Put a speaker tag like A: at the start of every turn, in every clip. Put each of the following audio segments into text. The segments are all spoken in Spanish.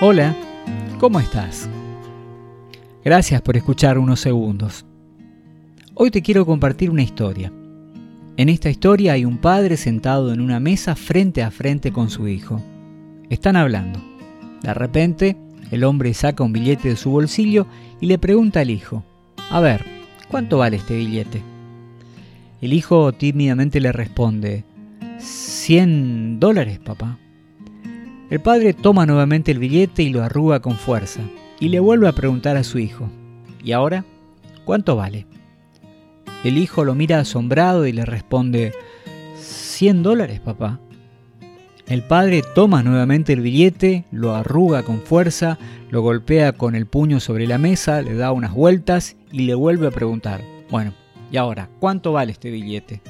A: Hola, ¿cómo estás? Gracias por escuchar unos segundos. Hoy te quiero compartir una historia. En esta historia hay un padre sentado en una mesa frente a frente con su hijo. Están hablando. De repente, el hombre saca un billete de su bolsillo y le pregunta al hijo, a ver, ¿cuánto vale este billete? El hijo tímidamente le responde, 100 dólares, papá. El padre toma nuevamente el billete y lo arruga con fuerza, y le vuelve a preguntar a su hijo, ¿y ahora? ¿Cuánto vale? El hijo lo mira asombrado y le responde, 100 dólares, papá. El padre toma nuevamente el billete, lo arruga con fuerza, lo golpea con el puño sobre la mesa, le da unas vueltas y le vuelve a preguntar, bueno, ¿y ahora cuánto vale este billete?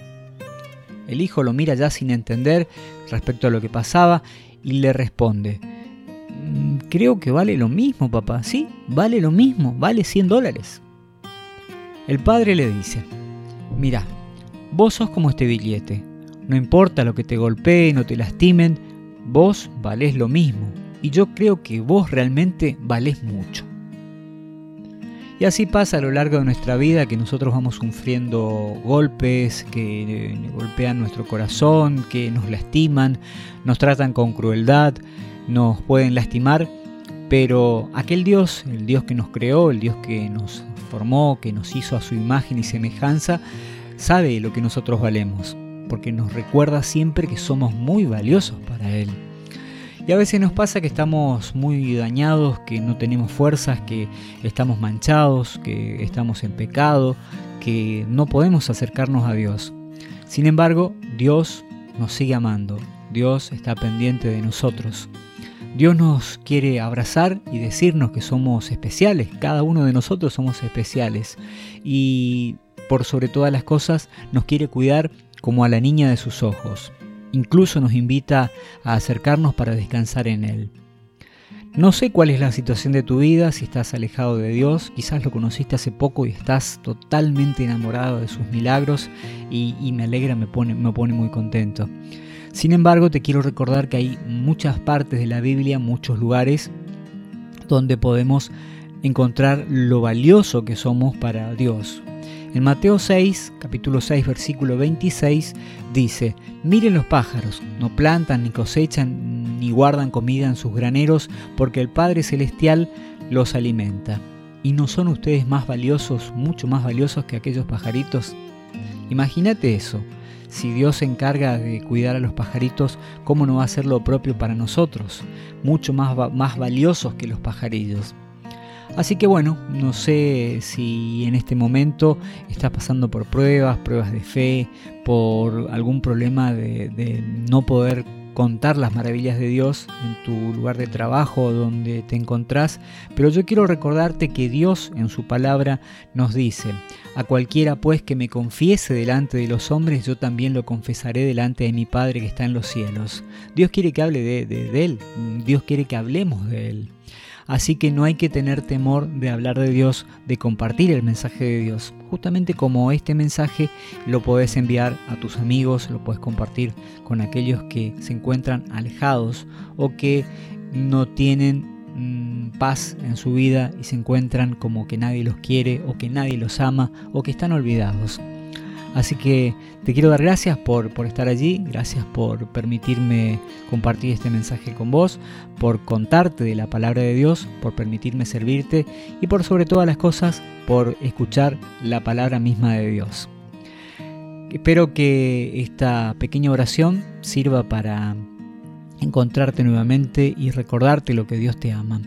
A: El hijo lo mira ya sin entender respecto a lo que pasaba y le responde, mm, creo que vale lo mismo, papá, sí, vale lo mismo, vale 100 dólares. El padre le dice, mira, vos sos como este billete, no importa lo que te golpeen o te lastimen, vos valés lo mismo y yo creo que vos realmente valés mucho. Y así pasa a lo largo de nuestra vida que nosotros vamos sufriendo golpes que eh, golpean nuestro corazón, que nos lastiman, nos tratan con crueldad, nos pueden lastimar, pero aquel Dios, el Dios que nos creó, el Dios que nos formó, que nos hizo a su imagen y semejanza, sabe lo que nosotros valemos, porque nos recuerda siempre que somos muy valiosos para Él. Y a veces nos pasa que estamos muy dañados, que no tenemos fuerzas, que estamos manchados, que estamos en pecado, que no podemos acercarnos a Dios. Sin embargo, Dios nos sigue amando, Dios está pendiente de nosotros. Dios nos quiere abrazar y decirnos que somos especiales, cada uno de nosotros somos especiales. Y por sobre todas las cosas nos quiere cuidar como a la niña de sus ojos. Incluso nos invita a acercarnos para descansar en Él. No sé cuál es la situación de tu vida, si estás alejado de Dios, quizás lo conociste hace poco y estás totalmente enamorado de sus milagros y, me alegra, me pone, me pone muy contento. Sin embargo, te quiero recordar que hay muchas partes de la Biblia, muchos lugares donde podemos encontrar lo valioso que somos para Dios, en Mateo 6, capítulo 6, versículo 26, dice, miren los pájaros, no plantan ni cosechan ni guardan comida en sus graneros, porque el Padre Celestial los alimenta. ¿Y no son ustedes más valiosos, mucho más valiosos que aquellos pajaritos? Imagínate eso. Si Dios se encarga de cuidar a los pajaritos, ¿cómo no va a hacer lo propio para nosotros? Mucho más, más valiosos que los pajarillos. Así que bueno, no sé si en este momento estás pasando por pruebas, pruebas de fe, por algún problema de, no poder contar las maravillas de Dios en tu lugar de trabajo donde te encontrás, pero yo quiero recordarte que Dios en su palabra nos dice, a cualquiera pues que me confiese delante de los hombres, yo también lo confesaré delante de mi Padre que está en los cielos. Dios quiere que hable de, de Él, Dios quiere que hablemos de Él. Así que no hay que tener temor de hablar de Dios, de compartir el mensaje de Dios. Justamente como este mensaje lo puedes enviar a tus amigos, lo puedes compartir con aquellos que se encuentran alejados o que no tienen mm, paz en su vida y se encuentran como que nadie los quiere o que nadie los ama o que están olvidados. Así que te quiero dar gracias por, por, estar allí, gracias por permitirme compartir este mensaje con vos, por contarte de la palabra de Dios, por permitirme servirte y por sobre todas las cosas, por escuchar la palabra misma de Dios. Espero que esta pequeña oración sirva para encontrarte nuevamente y recordarte lo que Dios te ama.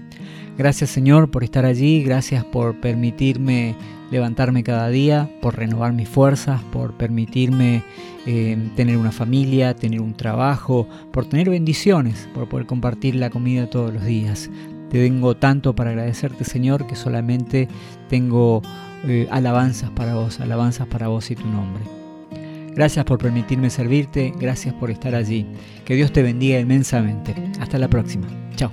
A: Gracias Señor por estar allí, gracias por permitirme levantarme cada día, por renovar mis fuerzas, por permitirme eh, tener una familia, tener un trabajo, por tener bendiciones, por poder compartir la comida todos los días. Te tengo tanto para agradecerte Señor que solamente tengo eh, alabanzas para vos, alabanzas para vos y tu nombre. Gracias por permitirme servirte, gracias por estar allí. Que Dios te bendiga inmensamente. Hasta la próxima. Chao.